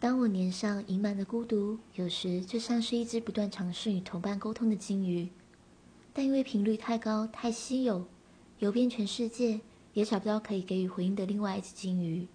当我脸上盈满的孤独，有时就像是一只不断尝试与同伴沟通的鲸鱼，但因为频率太高、太稀有，游遍全世界也找不到可以给予回应的另外一只鲸鱼。